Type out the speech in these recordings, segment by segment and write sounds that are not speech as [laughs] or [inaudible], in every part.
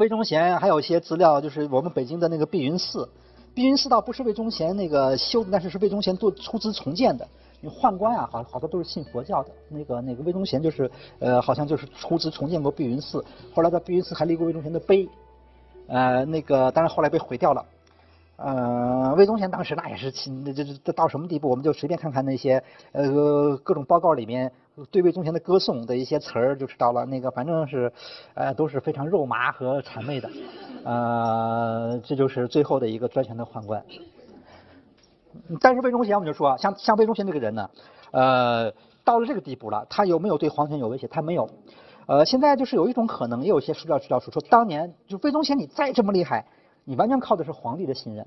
魏忠贤还有一些资料，就是我们北京的那个碧云寺，碧云寺倒不是魏忠贤那个修的，但是是魏忠贤做出资重建的。你宦官啊，好好多都是信佛教的。那个那个魏忠贤就是呃，好像就是出资重建过碧云寺，后来在碧云寺还立过魏忠贤的碑，呃，那个当然后来被毁掉了。呃，魏忠贤当时那也是，那这这到什么地步？我们就随便看看那些呃各种报告里面对魏忠贤的歌颂的一些词儿就知道了。那个反正是呃都是非常肉麻和谄媚的。呃，这就是最后的一个专权的宦官。但是魏忠贤我们就说，像像魏忠贤这个人呢，呃，到了这个地步了，他有没有对皇权有威胁？他没有。呃，现在就是有一种可能，也有一些史料史料说，说当年就魏忠贤你再这么厉害。你完全靠的是皇帝的信任。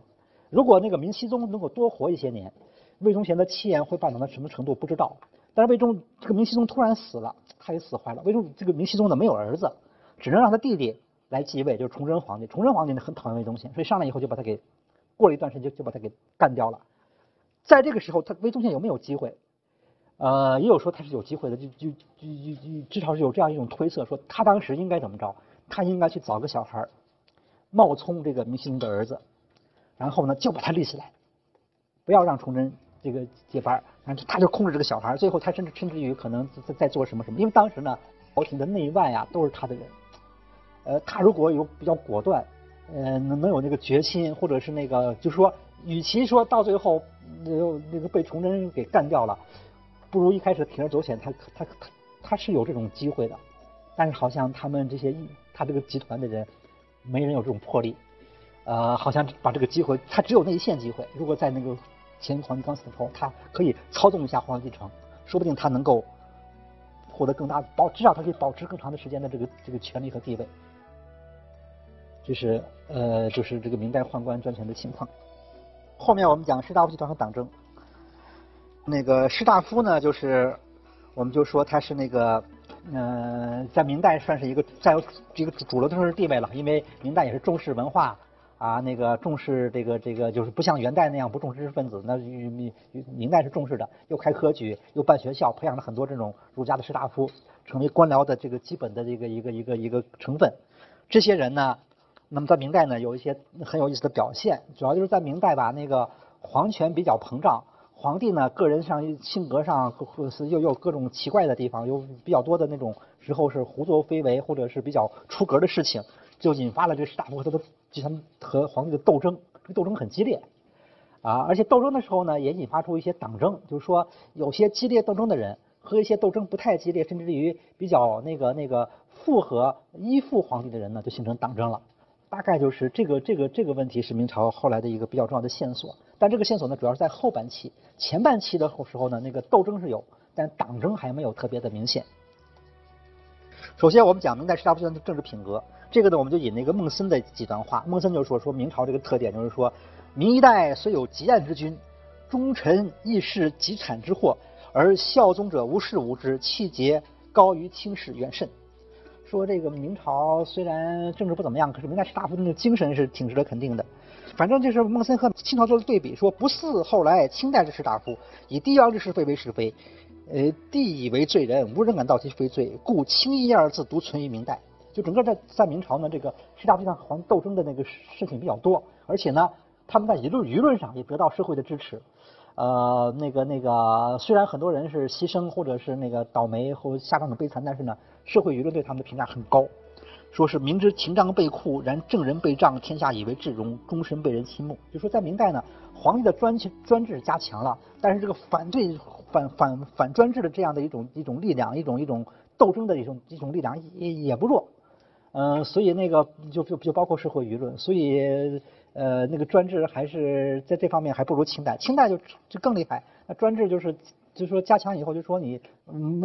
如果那个明熹宗能够多活一些年，魏忠贤的气焰会办到到什么程度不知道。但是魏忠这个明熹宗突然死了，他也死坏了。魏忠这个明熹宗呢没有儿子，只能让他弟弟来继位，就是崇祯皇帝。崇祯皇帝呢很讨厌魏忠贤，所以上来以后就把他给过了一段时间就就把他给干掉了。在这个时候，他魏忠贤有没有机会？呃，也有说他是有机会的，就就就就至少是有这样一种推测，说他当时应该怎么着？他应该去找个小孩儿。冒充这个明熹宗的儿子，然后呢就把他立起来，不要让崇祯这个接班，然后他就控制这个小孩，最后他甚至甚至于可能在在做什么什么，因为当时呢朝廷的内外啊都是他的人，呃，他如果有比较果断，呃，能能有那个决心，或者是那个就是说，与其说到最后那那个被崇祯给干掉了，不如一开始铤而走险，他他他他是有这种机会的，但是好像他们这些他这个集团的人。没人有这种魄力，呃，好像把这个机会，他只有那一线机会。如果在那个前皇帝刚死的时候，他可以操纵一下皇帝继承，说不定他能够获得更大保，至少他可以保持更长的时间的这个这个权利和地位。这是呃，就是这个明代宦官专权的情况。后面我们讲士大夫集团和党争。那个士大夫呢，就是我们就说他是那个。嗯，在明代算是一个占有这个主流的政治地位了，因为明代也是重视文化啊，那个重视这个这个就是不像元代那样不重知识分子，那明明代是重视的，又开科举，又办学校，培养了很多这种儒家的士大夫，成为官僚的这个基本的这个一个一个一个成分。这些人呢，那么在明代呢有一些很有意思的表现，主要就是在明代吧，那个皇权比较膨胀。皇帝呢，个人上性格上是又有各种奇怪的地方，有比较多的那种时候是胡作非为，或者是比较出格的事情，就引发了这士大夫和他的集团和皇帝的斗争，这个斗争很激烈啊，而且斗争的时候呢，也引发出一些党争，就是说有些激烈斗争的人和一些斗争不太激烈，甚至于比较那个那个附和依附皇帝的人呢，就形成党争了。大概就是这个这个这个问题是明朝后来的一个比较重要的线索，但这个线索呢，主要是在后半期，前半期的时候呢，那个斗争是有，但党争还没有特别的明显。首先，我们讲明代士大夫的政治品格，这个呢，我们就引那个孟森的几段话。孟森就说，说明朝这个特点就是说，明一代虽有极暗之君，忠臣义士极产之祸，而效忠者无事无知，气节高于轻视远甚。说这个明朝虽然政治不怎么样，可是明代士大夫的精神是挺值得肯定的。反正就是孟森和清朝做的对比，说不似后来清代的士大夫以帝王之是非为是非，呃，帝以为罪人，无人敢道其非罪，故清一二字独存于明代。就整个在在明朝呢，这个士大夫上皇斗争的那个事情比较多，而且呢，他们在舆论舆论上也得到社会的支持。呃，那个那个，虽然很多人是牺牲或者是那个倒霉或下场很悲惨，但是呢，社会舆论对他们的评价很高，说是明知廷杖被酷，然正人被杖，天下以为至荣，终身被人倾慕。就说在明代呢，皇帝的专专制加强了，但是这个反对反反反专制的这样的一种一种力量，一种一种斗争的一种一种力量也也不弱。嗯，所以那个就就就包括社会舆论，所以。呃，那个专制还是在这方面还不如清代，清代就就更厉害。那专制就是就是说加强以后，就说你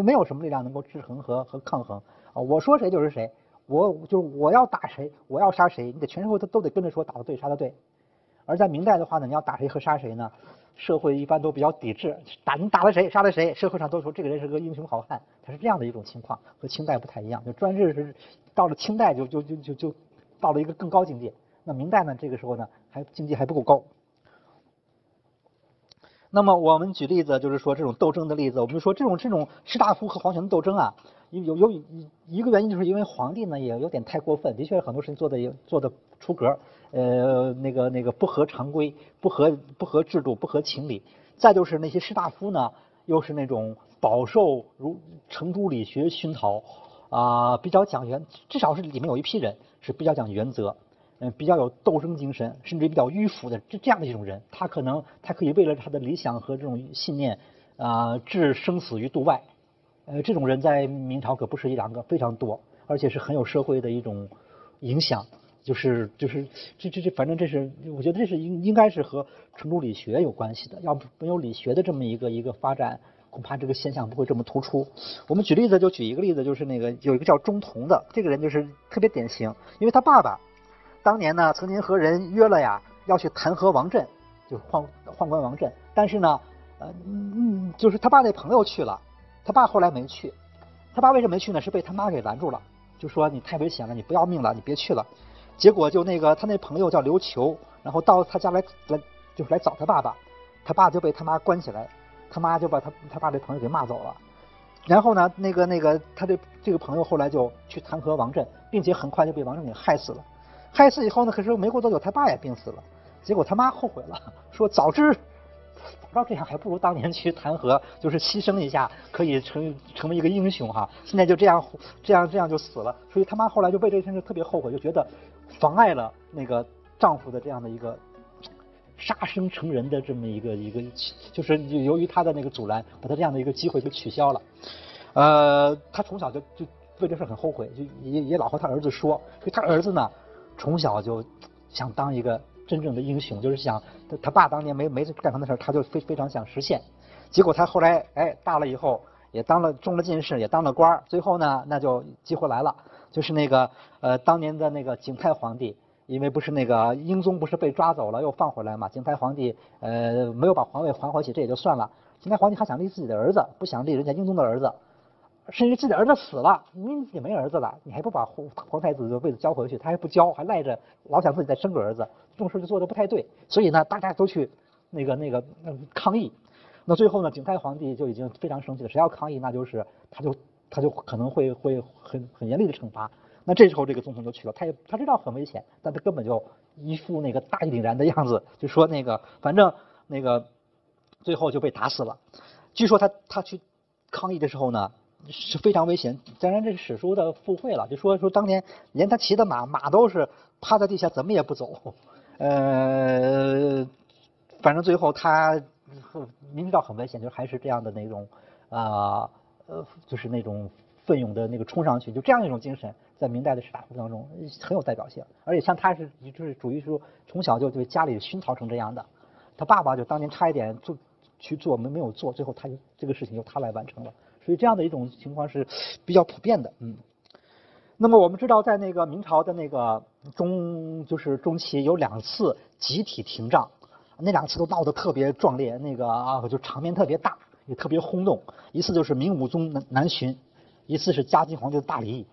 没有什么力量能够制衡和和抗衡啊。我说谁就是谁，我就是我要打谁，我要杀谁，你得全社会都都得跟着说打的对，杀的对。而在明代的话呢，你要打谁和杀谁呢，社会一般都比较抵制，打你打了谁，杀了谁，社会上都说这个人是个英雄好汉，他是这样的一种情况，和清代不太一样。就专制是到了清代就就就就就到了一个更高境界。那明代呢？这个时候呢，还经济还不够高。那么我们举例子，就是说这种斗争的例子，我们就说这种这种士大夫和皇权的斗争啊，有有有一个原因，就是因为皇帝呢也有点太过分，的确很多事情做的也做的出格，呃，那个那个不合常规，不合不合制度，不合情理。再就是那些士大夫呢，又是那种饱受如程朱理学熏陶啊，比较讲原，至少是里面有一批人是比较讲原则。嗯，比较有斗争精神，甚至比较迂腐的这这样的一种人，他可能他可以为了他的理想和这种信念啊，置生死于度外。呃，这种人在明朝可不是一两个，非常多，而且是很有社会的一种影响。就是就是这这这，反正这是我觉得这是应应该是和程朱理学有关系的。要不没有理学的这么一个一个发展，恐怕这个现象不会这么突出。我们举例子就举一个例子，就是那个有一个叫钟同的这个人，就是特别典型，因为他爸爸。当年呢，曾经和人约了呀，要去弹劾王振，就是宦宦官王振。但是呢，呃，嗯，就是他爸那朋友去了，他爸后来没去。他爸为什么没去呢？是被他妈给拦住了，就说你太危险了，你不要命了，你别去了。结果就那个他那朋友叫刘球，然后到他家来来，就是来找他爸爸，他爸就被他妈关起来，他妈就把他他爸这朋友给骂走了。然后呢，那个那个他这这个朋友后来就去弹劾王振，并且很快就被王振给害死了。害死以后呢，可是没过多久，他爸也病死了。结果他妈后悔了，[laughs] 说早知早知道这样，还不如当年去弹劾，就是牺牲一下，可以成成为一个英雄哈。现在就这样这样这样就死了。所以他妈后来就为这件事特别后悔，就觉得妨碍了那个丈夫的这样的一个杀生成人的这么一个一个，就是由于他的那个阻拦，把他这样的一个机会给取消了。呃，他从小就就为这事很后悔，就也也老和他儿子说，所以他儿子呢。从小就想当一个真正的英雄，就是想他他爸当年没没干成的事他就非非常想实现。结果他后来哎大了以后也当了中了进士，也当了官最后呢那就机会来了，就是那个呃当年的那个景泰皇帝，因为不是那个英宗不是被抓走了又放回来嘛，景泰皇帝呃没有把皇位还回去，这也就算了。景泰皇帝还想立自己的儿子，不想立人家英宗的儿子。甚至自己儿子死了，你也没儿子了，你还不把皇皇太子的位子交回去？他还不交，还赖着，老想自己再生个儿子，这种事就做的不太对。所以呢，大家都去那个那个抗议。那最后呢，景泰皇帝就已经非常生气了，谁要抗议，那就是他就他就可能会会很很严厉的惩罚。那这时候这个总统就去了，他也他知道很危险，但他根本就一副那个大义凛然的样子，就说那个反正那个最后就被打死了。据说他他去抗议的时候呢。是非常危险，当然这是史书的附会了，就说说当年连他骑的马，马都是趴在地下，怎么也不走。呃，反正最后他明知道很危险，就还是这样的那种啊呃，就是那种奋勇的那个冲上去，就这样一种精神，在明代的士大夫当中很有代表性。而且像他是就是属于说从小就对家里熏陶成这样的，他爸爸就当年差一点做去做没没有做，最后他就这个事情由他来完成了。所以这样的一种情况是比较普遍的，嗯。那么我们知道，在那个明朝的那个中，就是中期有两次集体停仗，那两次都闹得特别壮烈，那个啊就场面特别大，也特别轰动。一次就是明武宗南南巡，一次是嘉靖皇帝的大礼。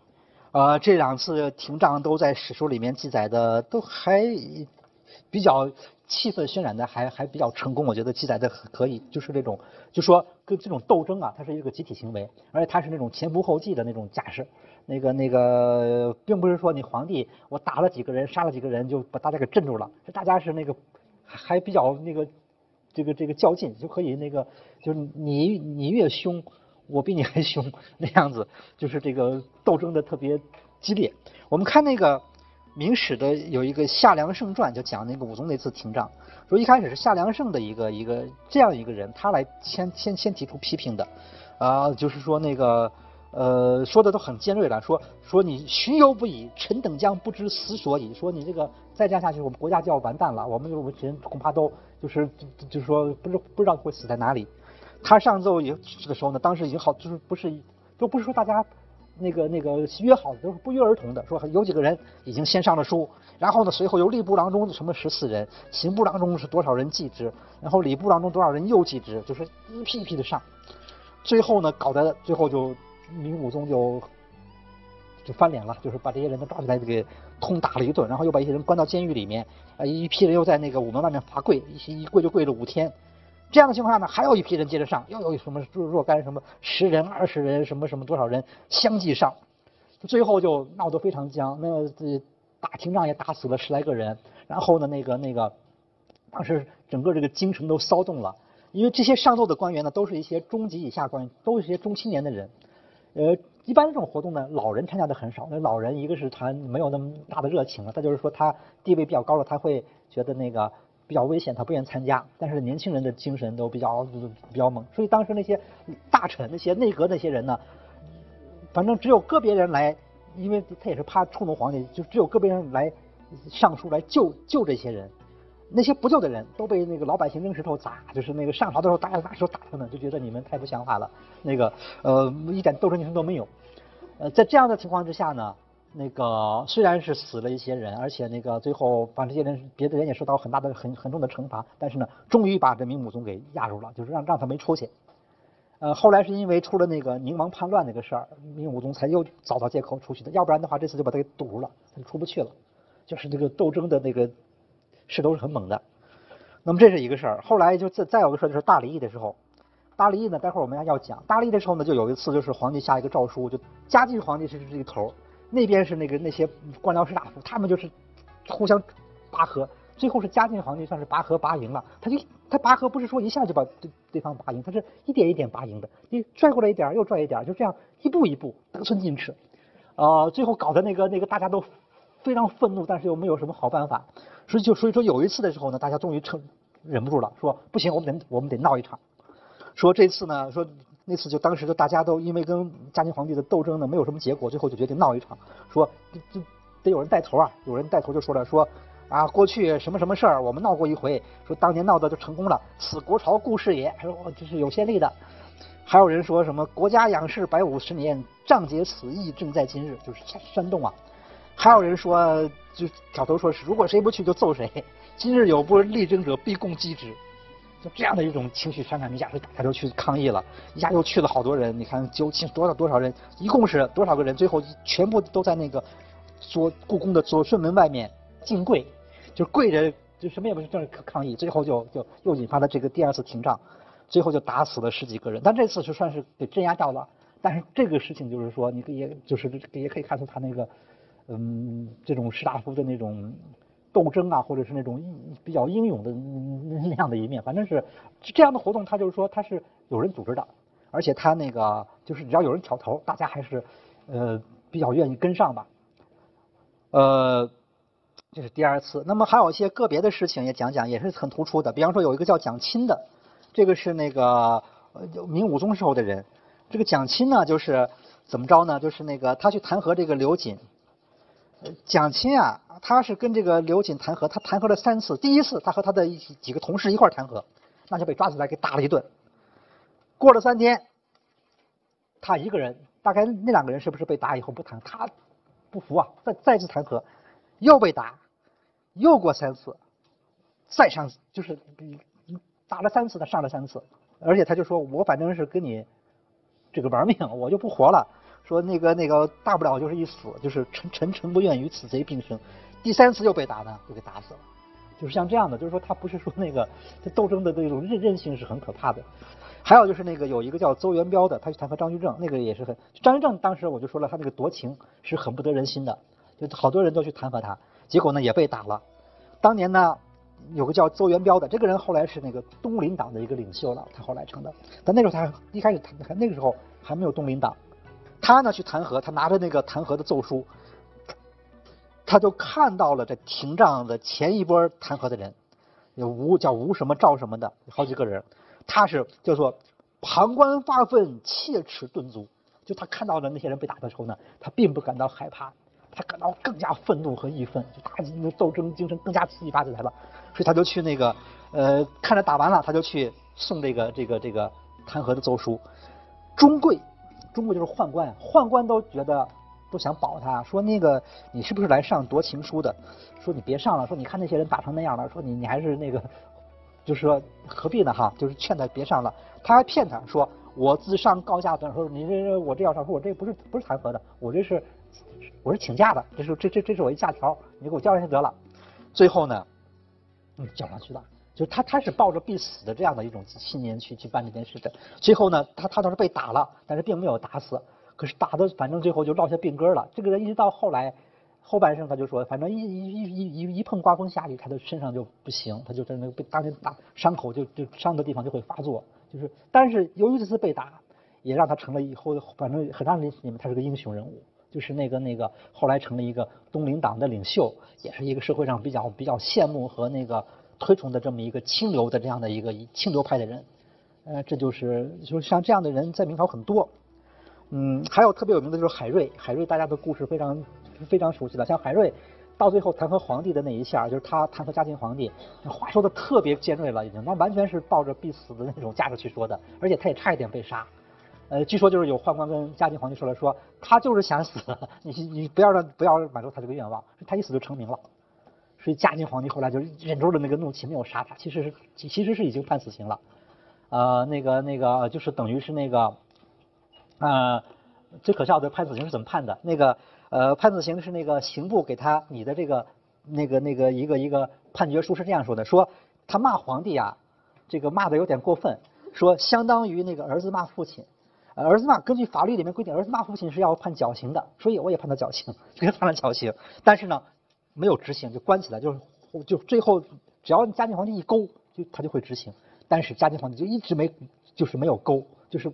呃，这两次停仗都在史书里面记载的都还比较。气氛渲染的还还比较成功，我觉得记载的可以，就是这种，就说跟这种斗争啊，它是一个集体行为，而且它是那种前仆后继的那种架势，那个那个，并不是说你皇帝我打了几个人，杀了几个人就把大家给镇住了，是大家是那个还比较那个这个这个较劲，就可以那个就是你你越凶，我比你还凶 [laughs] 那样子，就是这个斗争的特别激烈。我们看那个。明史的有一个夏良胜传，就讲那个武宗那次停仗，说一开始是夏良胜的一个一个这样一个人，他来先先先提出批评的，啊，就是说那个呃说的都很尖锐了，说说你巡游不已，臣等将不知死所以，说你这个再这样下去，我们国家就要完蛋了，我们我们人恐怕都就是就是说不知不知道会死在哪里。他上奏也这个时候呢，当时已经好就是不是都不是说大家。那个那个约好的都是不约而同的，说有几个人已经先上了书，然后呢，随后由吏部郎中什么十四人，刑部郎中是多少人继之，然后礼部郎中多少人又继之，就是一批一批的上，最后呢，搞得最后就明武宗就就翻脸了，就是把这些人都抓起来给痛打了一顿，然后又把一些人关到监狱里面，啊，一批人又在那个午门外面罚跪，一一跪就跪了五天，这样的情况下呢，还有一批人接着上，又有什么若若干什么十人、二十人，什么什么多少人相继上，最后就闹得非常僵。那这打廷仗也打死了十来个人，然后呢，那个那个，当时整个这个京城都骚动了，因为这些上奏的官员呢，都是一些中级以下官员，都是一些中青年的人。呃，一般这种活动呢，老人参加的很少。那老人一个是他没有那么大的热情了，再就是说他地位比较高了，他会觉得那个比较危险，他不愿意参加。但是年轻人的精神都比较比较猛，所以当时那些大臣、那些内阁那些人呢，反正只有个别人来。因为他也是怕触怒皇帝，就只有个别人来上书来救救这些人，那些不救的人都被那个老百姓扔石头砸，就是那个上朝的时候大家拿石头打他们，就觉得你们太不像话了，那个呃一点斗争精神都没有。呃，在这样的情况之下呢，那个虽然是死了一些人，而且那个最后把这些人别的人也受到很大的很很重的惩罚，但是呢，终于把这明武宗给压住了，就是让让他没出去。呃，后来是因为出了那个宁王叛乱那个事儿，明武宗才又找到借口出去的，要不然的话，这次就把他给堵住了，他就出不去了。就是这个斗争的那个势头是很猛的。那么这是一个事儿，后来就再再有个事儿，就是大礼议的时候，大礼议呢，待会儿我们要要讲。大礼议的时候呢，就有一次，就是皇帝下一个诏书，就嘉靖皇帝是这个头，那边是那个那些官僚士大夫，他们就是互相拔河。最后是嘉靖皇帝算是拔河拔赢了，他就他拔河不是说一下就把对对方拔赢，他是一点一点拔赢的，你拽过来一点又拽一点，就这样一步一步得寸进尺，呃，最后搞得那个那个大家都非常愤怒，但是又没有什么好办法，所以就所以说有一次的时候呢，大家终于撑忍不住了，说不行，我们得我们得闹一场，说这次呢，说那次就当时就大家都因为跟嘉靖皇帝的斗争呢没有什么结果，最后就决定闹一场，说就得有人带头啊，有人带头就说了说。啊，过去什么什么事儿，我们闹过一回，说当年闹的就成功了，此国朝故事也，还说这是有先例的。还有人说什么国家养士百五十年，仗节此意正在今日，就是煽动啊。还有人说，就挑头说是如果谁不去就揍谁，今日有不力争者必共击之，就这样的一种情绪渲染一下，大家就去抗议了，一下又去了好多人，你看究竟多少多少人，一共是多少个人，最后全部都在那个左故宫的左顺门外面敬跪。就跪着，就什么也不是，就是抗议，最后就就又引发了这个第二次停战，最后就打死了十几个人，但这次就算是给镇压掉了。但是这个事情就是说，你可以就是也可以看出他那个，嗯，这种士大夫的那种斗争啊，或者是那种比较英勇的那样的一面。反正是这样的活动，他就是说他是有人组织的，而且他那个就是只要有人挑头，大家还是呃比较愿意跟上吧，呃。这是第二次，那么还有一些个别的事情也讲讲，也是很突出的。比方说有一个叫蒋钦的，这个是那个呃明武宗时候的人。这个蒋钦呢，就是怎么着呢？就是那个他去弹劾这个刘瑾。蒋钦啊，他是跟这个刘瑾弹劾，他弹劾了三次。第一次他和他的一几个同事一块弹劾，那就被抓起来给打了一顿。过了三天，他一个人，大概那两个人是不是被打以后不弹？他不服啊，再再次弹劾，又被打。又过三次，再上就是打了三次，他上了三次，而且他就说我反正是跟你这个玩命，我就不活了。说那个那个大不了就是一死，就是臣臣臣不愿与此贼并生。第三次又被打呢，就给打死了。就是像这样的，就是说他不是说那个这斗争的那种韧韧性是很可怕的。还有就是那个有一个叫邹元标的，他去弹劾张居正，那个也是很张居正当时我就说了，他那个夺情是很不得人心的，就好多人都去弹劾他。结果呢也被打了。当年呢有个叫邹元标的，这个人后来是那个东林党的一个领袖了，他后来成的。但那时候他一开始他那个时候还没有东林党，他呢去弹劾，他拿着那个弹劾的奏书，他就看到了这廷杖的前一波弹劾的人，有吴叫吴什么赵什么的好几个人，他是叫做旁观发愤，切齿顿足。就他看到的那些人被打的时候呢，他并不感到害怕。他感到更加愤怒和义愤，就他那个斗争精神更加激发起来了，所以他就去那个呃，看着打完了，他就去送这个这个这个弹劾的奏书。中贵，中国就是宦官，宦官都觉得都想保他，说那个你是不是来上夺情书的？说你别上了，说你看那些人打成那样了，说你你还是那个，就是说何必呢哈？就是劝他别上了，他还骗他说我自上告下等，说你这我这要上，说我这不是不是弹劾的，我这是。我是请假的，这是这这这是我一假条，你给我交上去得了。最后呢，嗯，交上去了。就他他是抱着必死的这样的一种信念去去办这件事的。最后呢，他他倒是被打了，但是并没有打死，可是打的反正最后就落下病根了。这个人一直到后来后半生，他就说，反正一一一一一碰刮风下雨，他的身上就不行，他就在那个被当年打伤口就就伤的地方就会发作。就是，但是由于这次被打，也让他成了以后反正很长历史里面他是个英雄人物。就是那个那个后来成了一个东林党的领袖，也是一个社会上比较比较羡慕和那个推崇的这么一个清流的这样的一个清流派的人。呃，这就是就是像这样的人在明朝很多。嗯，还有特别有名的就是海瑞，海瑞大家的故事非常非常熟悉了。像海瑞到最后弹劾皇帝的那一下，就是他弹劾嘉靖皇帝，话说的特别尖锐了，已经那完全是抱着必死的那种架势去说的，而且他也差一点被杀。呃，据说就是有宦官跟嘉靖皇帝说了，说他就是想死，[laughs] 你你不要让不要满足他这个愿望，他一死就成名了。所以嘉靖皇帝后来就忍住了那个怒气，没有杀他，其实是其实是已经判死刑了。呃，那个那个就是等于是那个，呃，最可笑的判死刑是怎么判的？那个呃，判死刑是那个刑部给他拟的这个那个那个一个一个判决书是这样说的：说他骂皇帝啊，这个骂的有点过分，说相当于那个儿子骂父亲。儿子骂，根据法律里面规定，儿子骂父亲是要判绞刑的，所以我也判他绞刑，给 [laughs] 他判了绞刑。但是呢，没有执行，就关起来，就是就最后只要嘉靖皇帝一勾，就他就会执行。但是嘉靖皇帝就一直没，就是没有勾，就是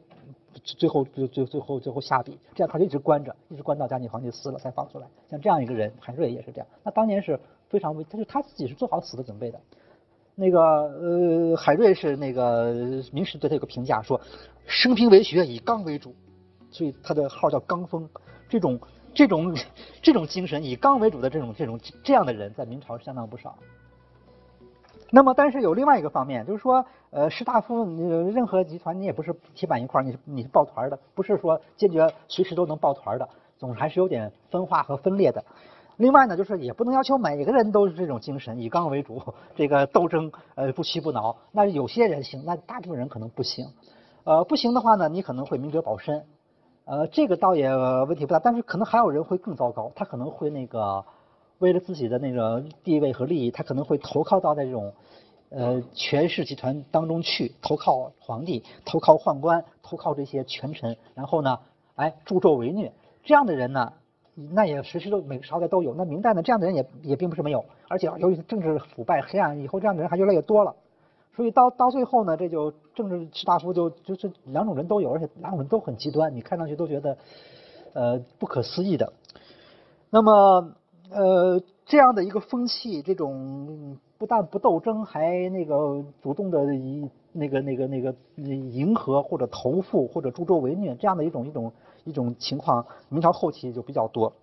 最后最最最后最后下笔，这样他就一直关着，一直关到嘉靖皇帝死了才放出来。像这样一个人，韩瑞也是这样。那当年是非常危，他就他自己是做好死的准备的。那个呃，海瑞是那个明史对他有个评价，说生平为学，以刚为主，所以他的号叫刚峰。这种这种 [laughs] 这种精神，以刚为主的这种这种这样的人，在明朝相当不少。那么，但是有另外一个方面，就是说，呃，士大夫，任何集团你也不是铁板一块，你是你是抱团的，不是说坚决随时都能抱团的，总还是有点分化和分裂的。另外呢，就是也不能要求每个人都是这种精神，以刚为主，这个斗争，呃，不屈不挠。那有些人行，那大部分人可能不行。呃，不行的话呢，你可能会明哲保身。呃，这个倒也问题不大，但是可能还有人会更糟糕，他可能会那个为了自己的那个地位和利益，他可能会投靠到那种呃权势集团当中去，投靠皇帝，投靠宦官，投靠这些权臣，然后呢，哎助纣为虐。这样的人呢？那也时时都每个朝代都有，那明代呢这样的人也也并不是没有，而且由于政治腐败黑暗，以后这样的人还越来越多了，所以到到最后呢，这就政治士大夫就就是两种人都有，而且两种人都很极端，你看上去都觉得呃不可思议的。那么呃这样的一个风气，这种不但不斗争，还那个主动的以那个那个那个迎合或者投附或者助纣为虐这样的一种一种。一种情况，明朝后期就比较多。